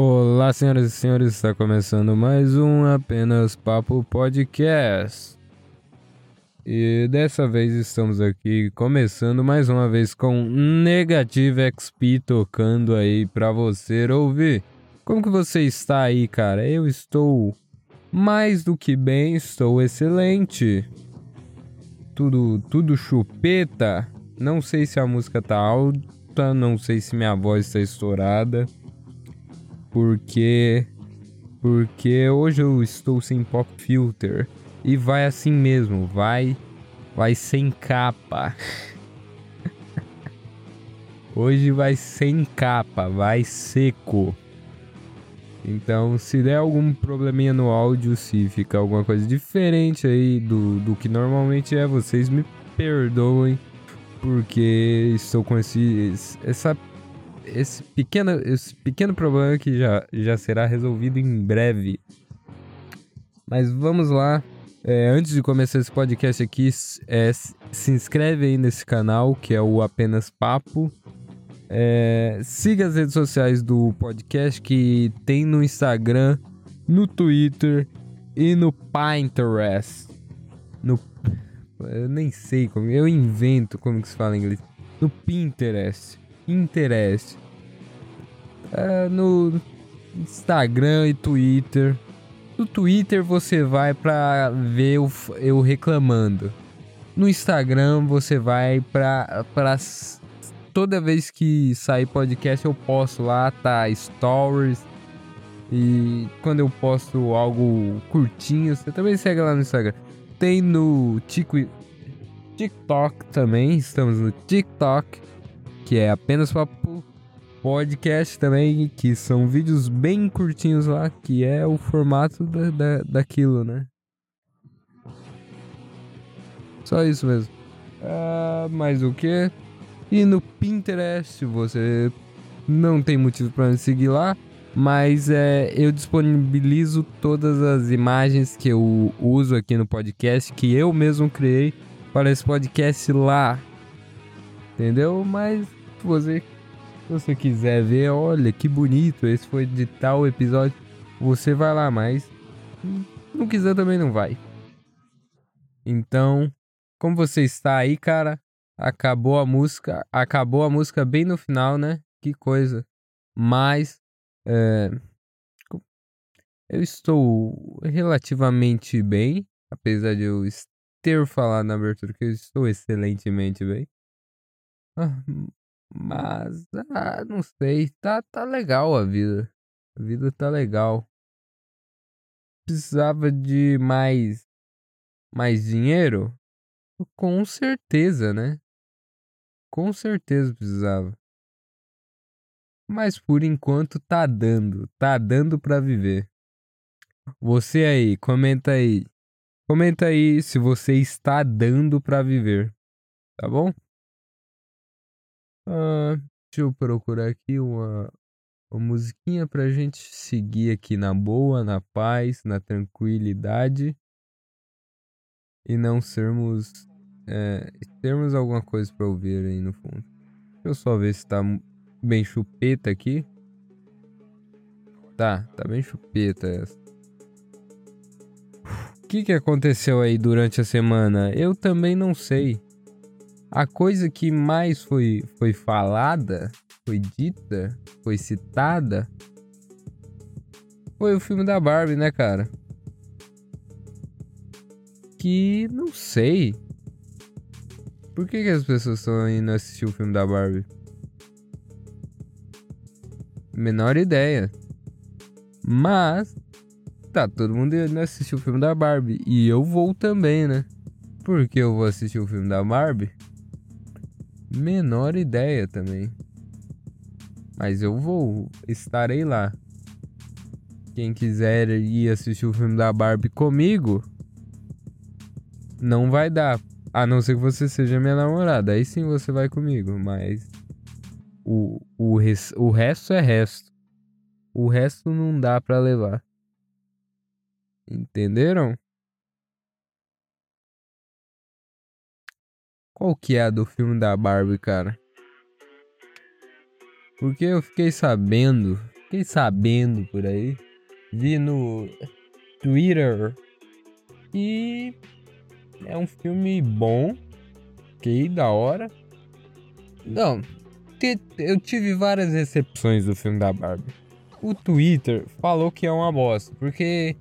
Olá, senhoras e senhores, está começando mais um Apenas Papo Podcast. E dessa vez estamos aqui começando mais uma vez com Negative XP tocando aí para você ouvir. Como que você está aí, cara? Eu estou mais do que bem, estou excelente. Tudo, tudo chupeta. Não sei se a música tá alta, não sei se minha voz está estourada. Porque porque hoje eu estou sem pop filter e vai assim mesmo, vai vai sem capa. hoje vai sem capa, vai seco. Então, se der algum probleminha no áudio, se ficar alguma coisa diferente aí do, do que normalmente é, vocês me perdoem, porque estou com esse, essa, esse, pequeno, esse pequeno problema que já, já será resolvido em breve. Mas vamos lá. É, antes de começar esse podcast aqui, é, se inscreve aí nesse canal, que é o Apenas Papo. É, siga as redes sociais do podcast que tem no Instagram, no Twitter e no Pinterest. No, eu nem sei como, eu invento como que se fala em inglês. No Pinterest, Pinterest. É, no Instagram e Twitter. No Twitter você vai para ver eu, reclamando. No Instagram você vai para toda vez que sair podcast eu posto lá, tá? Stories. E quando eu posto algo curtinho, você também segue lá no Instagram. Tem no Tico, TikTok também, estamos no TikTok, que é apenas papo podcast também, que são vídeos bem curtinhos lá, que é o formato da, da, daquilo, né? Só isso mesmo. Uh, mais o que? E no Pinterest você não tem motivo para me seguir lá, mas é, eu disponibilizo todas as imagens que eu uso aqui no podcast, que eu mesmo criei para esse podcast lá. Entendeu? Mas você, se você quiser ver, olha que bonito, esse foi de tal episódio, você vai lá, mas não quiser também não vai. Então, como você está aí, cara? acabou a música, acabou a música bem no final, né? Que coisa. Mas é, eu estou relativamente bem, apesar de eu ter falado na abertura que eu estou excelentemente bem. Ah, mas, ah, não sei, tá, tá legal a vida. A vida tá legal. Precisava de mais mais dinheiro? Com certeza, né? Com certeza precisava. Mas por enquanto tá dando, tá dando para viver. Você aí, comenta aí. Comenta aí se você está dando para viver. Tá bom? Ah, deixa eu procurar aqui uma, uma musiquinha pra gente seguir aqui na boa, na paz, na tranquilidade. E não sermos é, termos alguma coisa para ouvir aí no fundo. Deixa eu só ver se tá bem chupeta aqui. Tá, tá bem chupeta essa. O que, que aconteceu aí durante a semana? Eu também não sei. A coisa que mais foi, foi falada, foi dita, foi citada, foi o filme da Barbie, né, cara? Que não sei. Por que, que as pessoas estão indo assistir o filme da Barbie? Menor ideia. Mas tá todo mundo indo assistir o filme da Barbie. E eu vou também, né? Por que eu vou assistir o filme da Barbie? Menor ideia também. Mas eu vou, estarei lá. Quem quiser ir assistir o filme da Barbie comigo, não vai dar, a não ser que você seja minha namorada. Aí sim você vai comigo. Mas o, o, res, o resto é resto. O resto não dá pra levar. Entenderam? Qual que é a do filme da Barbie, cara? Porque eu fiquei sabendo fiquei sabendo por aí. Vi no Twitter. E é um filme bom. Ok, da hora. Não, eu tive várias recepções do filme da Barbie. O Twitter falou que é uma bosta, porque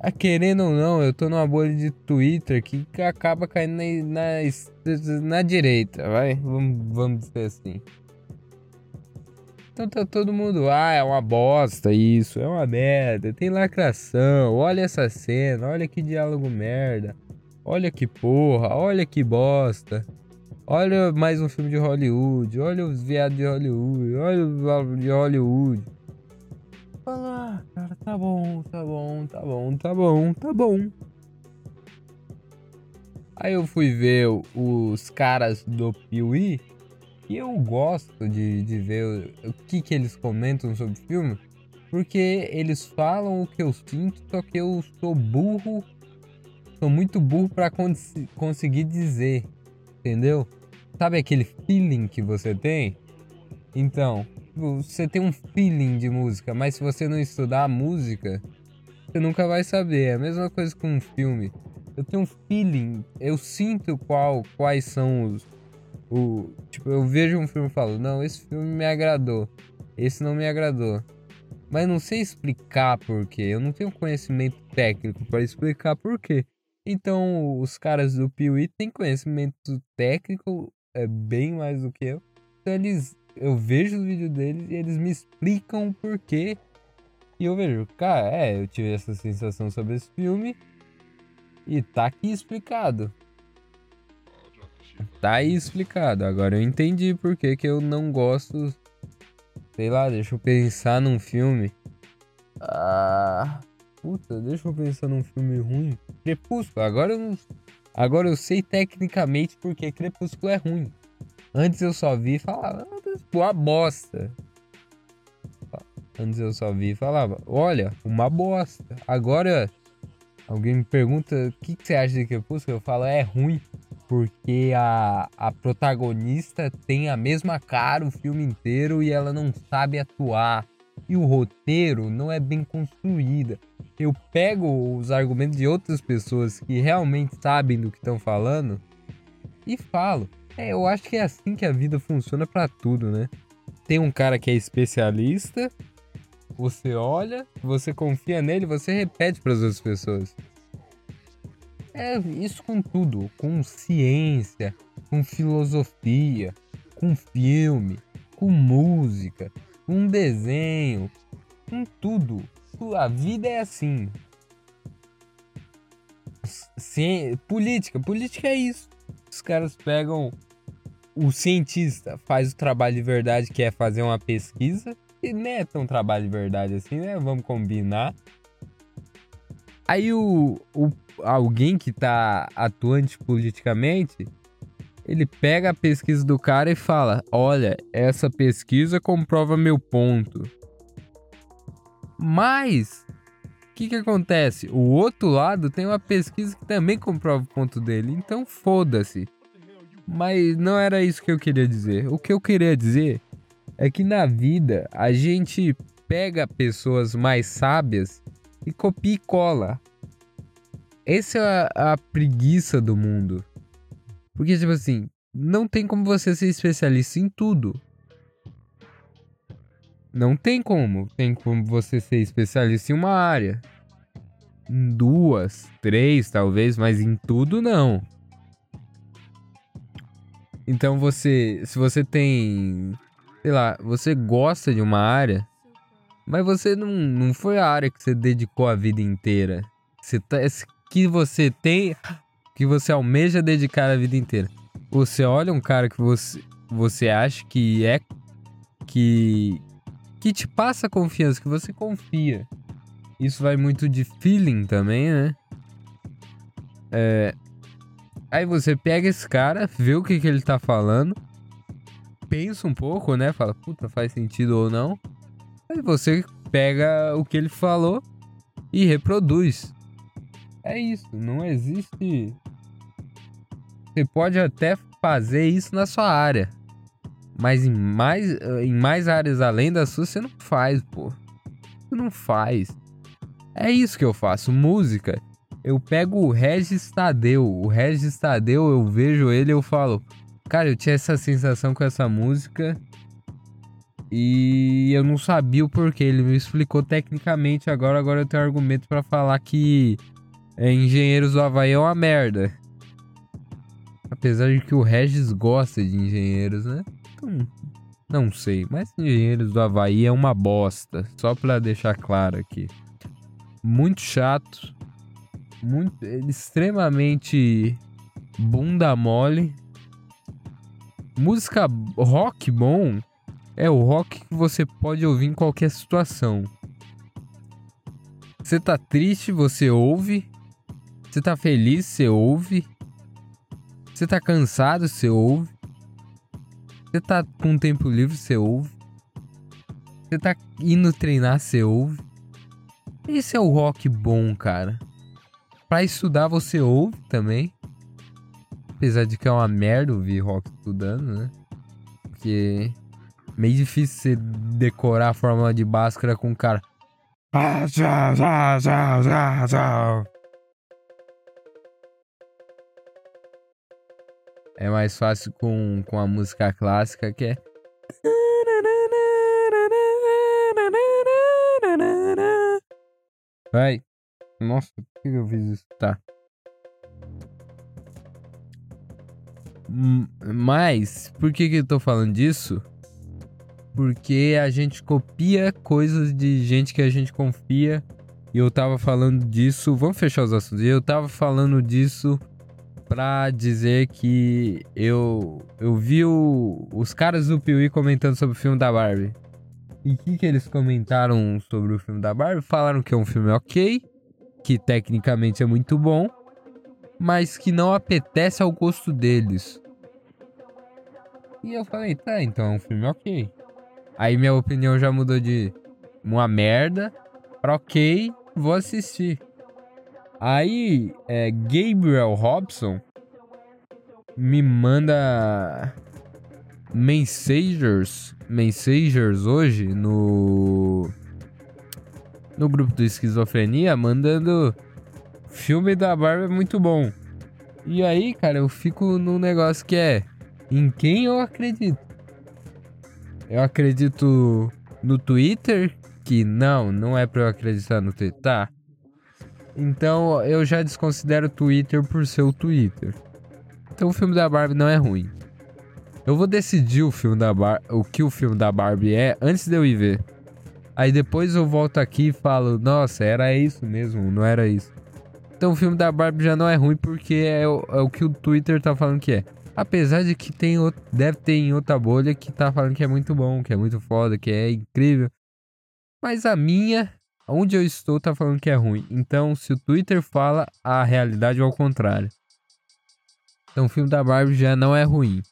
ah, querendo ou não, eu tô numa bolha de Twitter que acaba caindo na, na, na direita, vai? Vamos, vamos dizer assim. Então tá todo mundo, ah, é uma bosta isso, é uma merda, tem lacração, olha essa cena, olha que diálogo merda, olha que porra, olha que bosta, olha mais um filme de Hollywood, olha os viados de Hollywood, olha os de Hollywood. Fala, ah, cara, tá bom, tá bom, tá bom, tá bom, tá bom. Aí eu fui ver os caras do Piuí e eu gosto de, de ver o, que, que eles comentam sobre o filme, porque eles falam o que eu sinto, só que eu sou burro, sou muito burro para cons conseguir dizer, entendeu? Sabe aquele feeling que você tem? Então, você tem um feeling de música, mas se você não estudar a música, você nunca vai saber. É a mesma coisa com um filme. Eu tenho um feeling, eu sinto qual, quais são os, o, tipo, eu vejo um filme e falo, não, esse filme me agradou, esse não me agradou. Mas não sei explicar porquê, eu não tenho conhecimento técnico para explicar porquê. Então, os caras do Piuí têm conhecimento técnico, é bem mais do que eu. Então, eles, eu vejo os vídeos deles e eles me explicam o porquê. E eu vejo, cara, é, eu tive essa sensação sobre esse filme e tá aqui explicado. Tá aí explicado. Agora eu entendi por que, que eu não gosto. Sei lá, deixa eu pensar num filme. Ah. Puta, deixa eu pensar num filme ruim. Crepúsculo. Agora eu não. Agora eu sei tecnicamente porque Crepúsculo é ruim. Antes eu só vi e falava, uma bosta. Antes eu só vi e falava, olha, uma bosta. Agora alguém me pergunta o que, que você acha de Crepúsculo, eu falo, é ruim porque a, a protagonista tem a mesma cara o filme inteiro e ela não sabe atuar. E o roteiro não é bem construída. Eu pego os argumentos de outras pessoas que realmente sabem do que estão falando e falo. É, eu acho que é assim que a vida funciona para tudo, né? Tem um cara que é especialista, você olha, você confia nele, você repete para as outras pessoas. É isso com tudo, com ciência, com filosofia, com filme, com música, com desenho, com tudo. A vida é assim. Ci... Política, política é isso. Os caras pegam o cientista, faz o trabalho de verdade que é fazer uma pesquisa e não é tão trabalho de verdade assim, né? Vamos combinar. Aí o, o alguém que tá atuante politicamente, ele pega a pesquisa do cara e fala: "Olha, essa pesquisa comprova meu ponto". Mas o que que acontece? O outro lado tem uma pesquisa que também comprova o ponto dele. Então foda-se. Mas não era isso que eu queria dizer. O que eu queria dizer é que na vida a gente pega pessoas mais sábias e copia e cola. Essa é a, a preguiça do mundo. Porque, tipo assim, não tem como você ser especialista em tudo. Não tem como. Tem como você ser especialista em uma área. Em duas, três, talvez, mas em tudo não. Então você, se você tem, sei lá, você gosta de uma área, mas você não, não foi a área que você dedicou a vida inteira. Você tá, que você tem, que você almeja dedicar a vida inteira. Você olha um cara que você, você acha que é que que te passa confiança, que você confia. Isso vai muito de feeling também, né? É... Aí você pega esse cara, vê o que, que ele tá falando, pensa um pouco, né? Fala, puta, faz sentido ou não. Aí você pega o que ele falou e reproduz. É isso, não existe. Você pode até fazer isso na sua área, Mas em mais, em mais áreas além da sua, você não faz, pô. Você não faz. É isso que eu faço. Música. Eu pego o Regis Tadeu. O Regis Tadeu, eu vejo ele eu falo. Cara, eu tinha essa sensação com essa música. E eu não sabia o porquê. Ele me explicou tecnicamente agora. Agora eu tenho argumento para falar que é, Engenheiros do Havaí é uma merda. Apesar de que o Regis gosta de engenheiros, né? Então, não sei. Mas Engenheiros do Havaí é uma bosta. Só pra deixar claro aqui. Muito chato. Muito, extremamente bunda mole. Música rock bom é o rock que você pode ouvir em qualquer situação. Você tá triste, você ouve. Você tá feliz, você ouve. Você tá cansado, você ouve. Você tá com tempo livre, você ouve. Você tá indo treinar, você ouve. Esse é o rock bom, cara. Pra estudar, você ouve também. Apesar de que é uma merda ouvir rock estudando, né? Porque meio difícil você decorar a fórmula de Bhaskara com o cara. É mais fácil com, com a música clássica que é. Vai. Nossa, por que eu fiz isso? Tá. Mas, por que, que eu tô falando disso? Porque a gente copia coisas de gente que a gente confia. E eu tava falando disso. Vamos fechar os assuntos. Eu tava falando disso pra dizer que eu, eu vi o, os caras do Piuí comentando sobre o filme da Barbie. E o que, que eles comentaram sobre o filme da Barbie? Falaram que é um filme ok, que tecnicamente é muito bom, mas que não apetece ao gosto deles. E eu falei, tá, então é um filme ok. Aí minha opinião já mudou de uma merda pra ok, vou assistir. Aí, é, Gabriel Robson me manda mensagers, mensagers hoje no no grupo do esquizofrenia mandando filme da Barbie é muito bom. E aí, cara, eu fico num negócio que é em quem eu acredito. Eu acredito no Twitter, que não, não é para eu acreditar no Twitter, tá? Então eu já desconsidero o Twitter por ser o Twitter. Então o filme da Barbie não é ruim. Eu vou decidir o filme da Bar o que o filme da Barbie é antes de eu ir ver. Aí depois eu volto aqui e falo, nossa, era isso mesmo, não era isso. Então o filme da Barbie já não é ruim porque é o, é o que o Twitter tá falando que é. Apesar de que tem outro, deve ter em outra bolha que tá falando que é muito bom, que é muito foda, que é incrível. Mas a minha onde eu estou tá falando que é ruim. Então, se o Twitter fala, a realidade é ao contrário. Então, o filme da Barbie já não é ruim.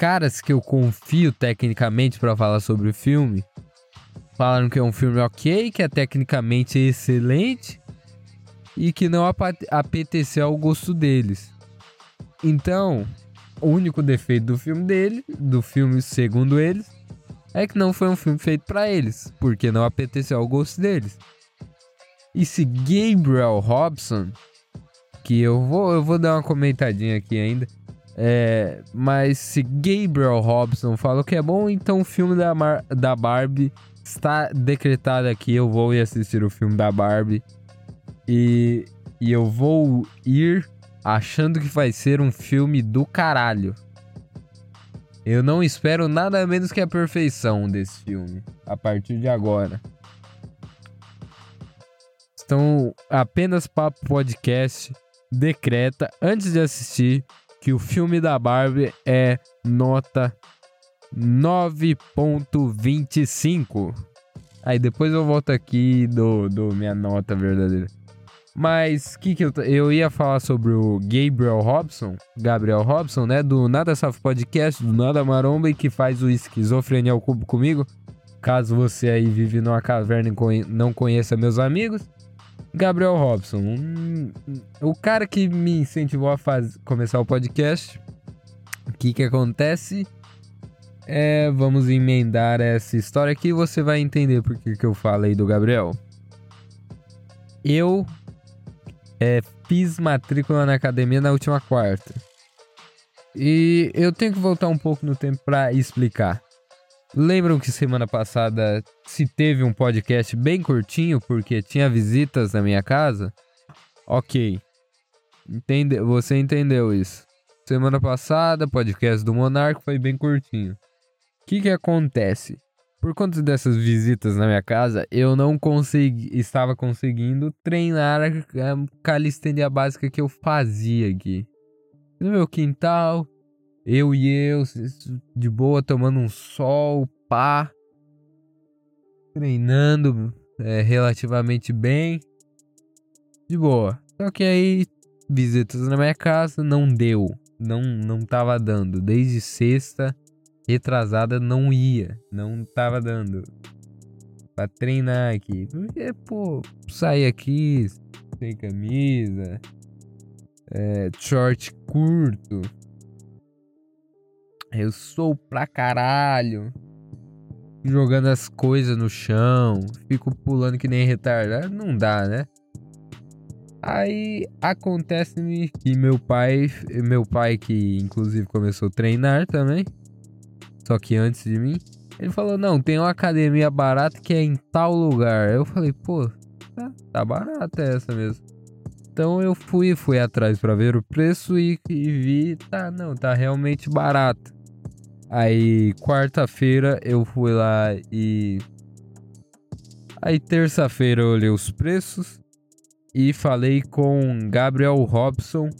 Caras que eu confio tecnicamente para falar sobre o filme falaram que é um filme ok, que é tecnicamente excelente e que não apeteceu ao gosto deles. Então, o único defeito do filme dele, do filme segundo eles, é que não foi um filme feito para eles, porque não apeteceu ao gosto deles. E se Gabriel Robson, que eu vou, eu vou dar uma comentadinha aqui ainda, é, mas se Gabriel Robson falou que é bom, então o filme da, Mar, da Barbie está decretado aqui. Eu vou ir assistir o filme da Barbie e, e eu vou ir achando que vai ser um filme do caralho. Eu não espero nada menos que a perfeição desse filme a partir de agora. Então, apenas Papo Podcast decreta antes de assistir que o filme da Barbie é nota 9.25. Aí depois eu volto aqui do do minha nota verdadeira. Mas que que eu, eu ia falar sobre o Gabriel Robson, Gabriel Robson, né, do Nada Safo Podcast, do Nada Maromba e que faz o Esquizofrenia ao Cubo comigo. Caso você aí vive numa caverna e não conheça meus amigos, Gabriel Robson, um, o cara que me incentivou a faz, começar o podcast, O que que acontece? É, vamos emendar essa história aqui e você vai entender por que, que eu falei do Gabriel. Eu é, fiz matrícula na academia na última quarta. E eu tenho que voltar um pouco no tempo para explicar. Lembram que semana passada se teve um podcast bem curtinho porque tinha visitas na minha casa? Ok. Entende... Você entendeu isso. Semana passada, podcast do Monarco foi bem curtinho. O que, que acontece? Por conta dessas visitas na minha casa, eu não consegui, estava conseguindo treinar a calistenia básica que eu fazia aqui. No meu quintal, eu e eu, de boa, tomando um sol, pá. Treinando é, relativamente bem. De boa. Só que aí, visitas na minha casa, não deu. Não, não tava dando. Desde sexta, retrasada, não ia. Não tava dando. Pra treinar aqui. Porque, pô, sair aqui sem camisa. É, short curto eu sou pra caralho. Jogando as coisas no chão. Fico pulando que nem retardado. Não dá, né? Aí acontece-me que meu pai, meu pai que inclusive começou a treinar também, só que antes de mim, ele falou: "Não, tem uma academia barata que é em tal lugar". Eu falei: "Pô, tá, tá barata essa mesmo". Então eu fui, fui atrás para ver o preço e, e vi, tá, não, tá realmente barato. Aí, quarta-feira eu fui lá e. Aí, terça-feira eu olhei os preços e falei com Gabriel Robson.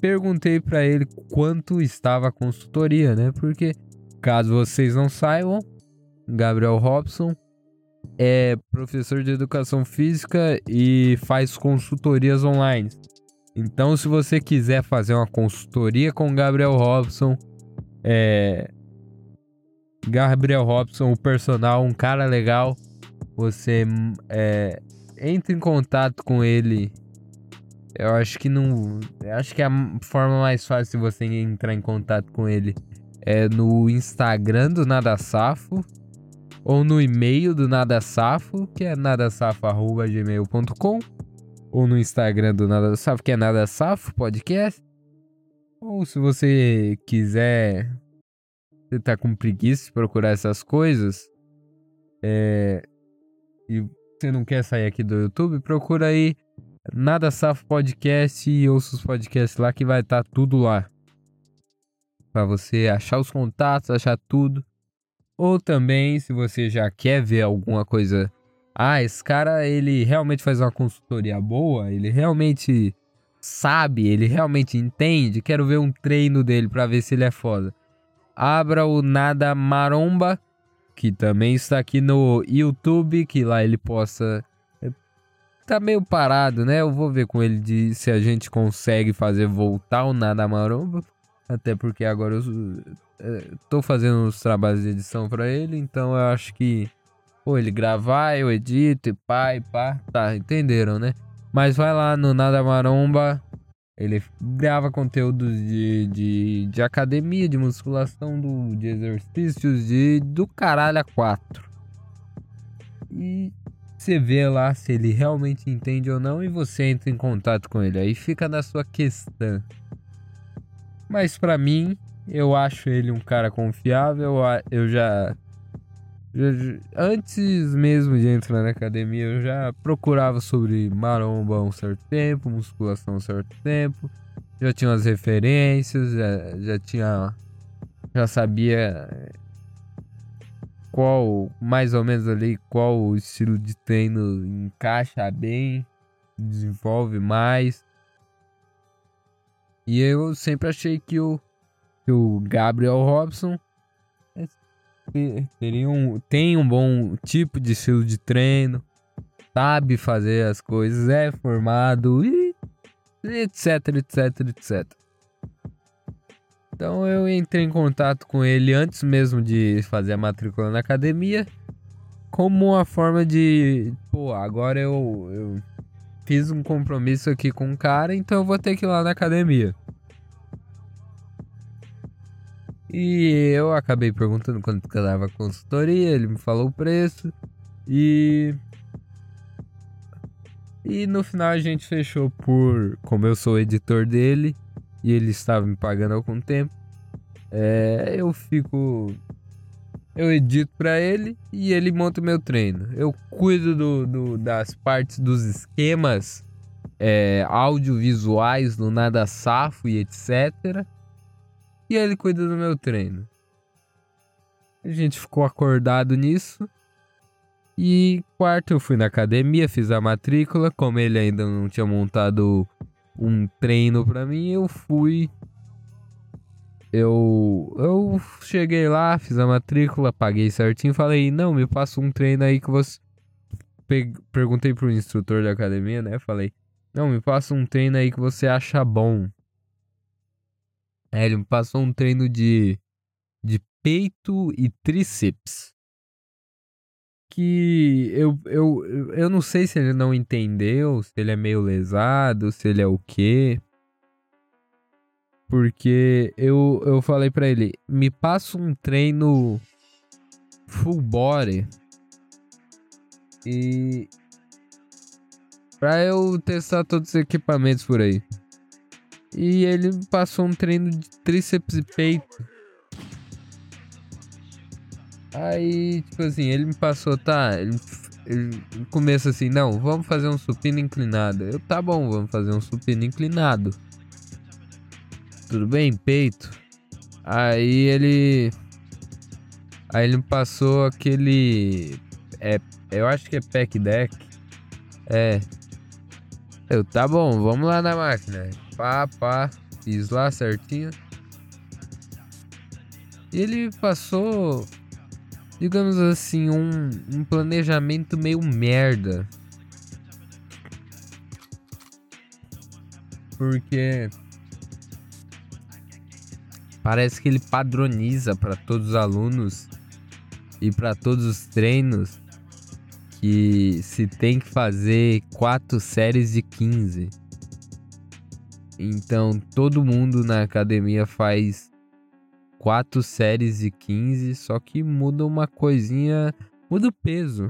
Perguntei para ele quanto estava a consultoria, né? Porque, caso vocês não saibam, Gabriel Robson é professor de educação física e faz consultorias online. Então, se você quiser fazer uma consultoria com Gabriel Robson, é, Gabriel Robson, o personal, um cara legal. Você é, entra em contato com ele. Eu acho que não. Acho que a forma mais fácil de você entrar em contato com ele é no Instagram do Nada Safo ou no e-mail do Nada Safo, que é nadasafo@gmail.com, ou no Instagram do Nada Safo, que é Nada Safo Podcast. Ou se você quiser, você tá com preguiça de procurar essas coisas, é, e você não quer sair aqui do YouTube, procura aí Nada Safo Podcast e ouça os podcasts lá que vai estar tá tudo lá. Para você achar os contatos, achar tudo. Ou também, se você já quer ver alguma coisa, ah, esse cara ele realmente faz uma consultoria boa, ele realmente sabe, ele realmente entende, quero ver um treino dele para ver se ele é foda. Abra o Nada Maromba, que também está aqui no YouTube, que lá ele possa é, tá meio parado, né? Eu vou ver com ele de se a gente consegue fazer voltar o Nada Maromba, até porque agora eu é, tô fazendo os trabalhos de edição para ele, então eu acho que pô, ele gravar, eu edito e pá e pá, tá, entenderam, né? Mas vai lá no Nada Maromba. Ele grava conteúdos de, de, de academia, de musculação, do, de exercícios, de do caralho a quatro. E você vê lá se ele realmente entende ou não e você entra em contato com ele. Aí fica na sua questão. Mas para mim, eu acho ele um cara confiável. Eu já Antes mesmo de entrar na academia, eu já procurava sobre maromba um certo tempo, musculação um certo tempo. Já tinha as referências, já, já tinha. Já sabia qual, mais ou menos ali, qual o estilo de treino encaixa bem, desenvolve mais. E eu sempre achei que o, que o Gabriel Robson teria um, tem um bom tipo de estilo de treino, sabe fazer as coisas, é formado e etc, etc, etc. Então eu entrei em contato com ele antes mesmo de fazer a matrícula na academia, como uma forma de, pô, agora eu, eu fiz um compromisso aqui com o cara, então eu vou ter que ir lá na academia. E eu acabei perguntando quanto que dava a consultoria, ele me falou o preço e e no final a gente fechou por, como eu sou editor dele e ele estava me pagando algum tempo, é, eu fico eu edito para ele e ele monta o meu treino. Eu cuido do, do das partes dos esquemas é, audiovisuais no Nada Safo e etc. E ele cuida do meu treino. A gente ficou acordado nisso. E quarto eu fui na academia, fiz a matrícula. Como ele ainda não tinha montado um treino para mim, eu fui. Eu, eu cheguei lá, fiz a matrícula, paguei certinho. Falei, não, me passa um treino aí que você. Perguntei pro instrutor da academia, né? Falei, não, me passa um treino aí que você acha bom. É, ele me passou um treino de, de peito e tríceps. Que eu, eu, eu não sei se ele não entendeu, se ele é meio lesado, se ele é o quê. Porque eu, eu falei para ele, me passa um treino full body. E. Pra eu testar todos os equipamentos por aí. E ele passou um treino de tríceps e peito. Aí, tipo assim, ele me passou, tá? Ele, ele começa assim, não, vamos fazer um supino inclinado. Eu, tá bom, vamos fazer um supino inclinado. Tudo bem, peito. Aí ele. Aí ele me passou aquele. É, eu acho que é pack deck. É. Eu, tá bom, vamos lá na máquina. Pá, pá. Fiz lá certinho. Ele passou, digamos assim, um, um planejamento meio merda. Porque parece que ele padroniza para todos os alunos e para todos os treinos que se tem que fazer quatro séries de 15. Então todo mundo na academia faz quatro séries de 15, só que muda uma coisinha, muda o peso.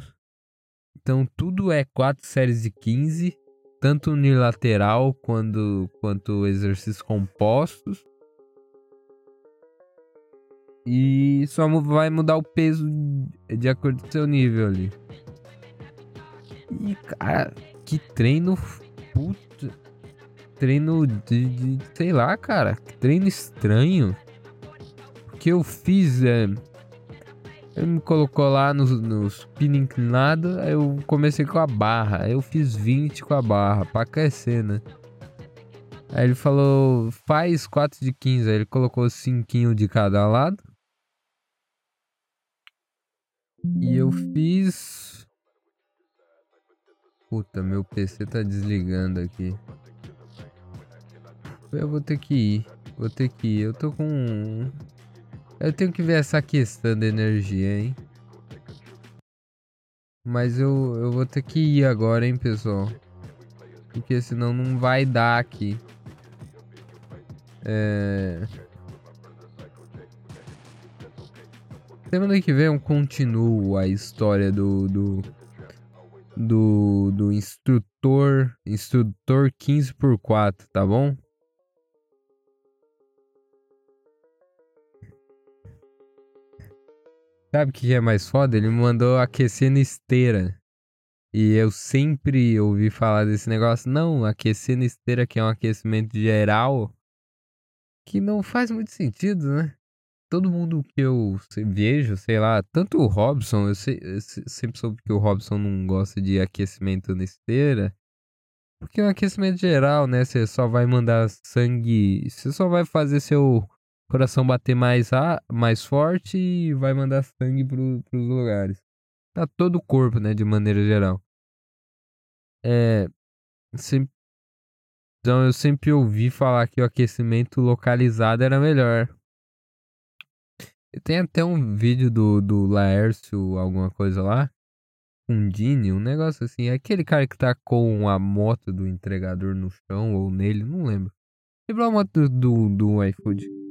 Então tudo é quatro séries de 15, tanto unilateral quanto, quanto exercícios compostos. E só vai mudar o peso de acordo com o seu nível ali. E cara, que treino puta treino de, de, sei lá, cara, treino estranho. Que eu fiz, é, ele me colocou lá nos, nos pino inclinado, aí eu comecei com a barra, aí eu fiz 20 com a barra, pra aquecer, né? Aí ele falou, faz 4 de 15, aí ele colocou 5 de cada lado. E eu fiz... Puta, meu PC tá desligando aqui. Eu vou ter que ir. Vou ter que ir. Eu tô com. Eu tenho que ver essa questão da energia, hein? Mas eu, eu vou ter que ir agora, hein, pessoal? Porque senão não vai dar aqui. É... Semana que vem eu continuo a história do, do, do, do instrutor, instrutor 15 por 4 tá bom? Sabe o que é mais foda? Ele me mandou aquecer na esteira. E eu sempre ouvi falar desse negócio. Não, aquecer na esteira, que é um aquecimento geral, que não faz muito sentido, né? Todo mundo que eu vejo, sei lá, tanto o Robson, eu, sei, eu sempre soube que o Robson não gosta de aquecimento na esteira. Porque é um aquecimento geral, né? Você só vai mandar sangue. Você só vai fazer seu coração bater mais, a, mais forte e vai mandar sangue pro, pros lugares. Tá todo o corpo, né, de maneira geral. É. Então eu sempre ouvi falar que o aquecimento localizado era melhor. Tem até um vídeo do, do Laércio, alguma coisa lá. Um Dini, um negócio assim. É aquele cara que tá com a moto do entregador no chão ou nele, não lembro. Lembrou a moto do, do, do iFood.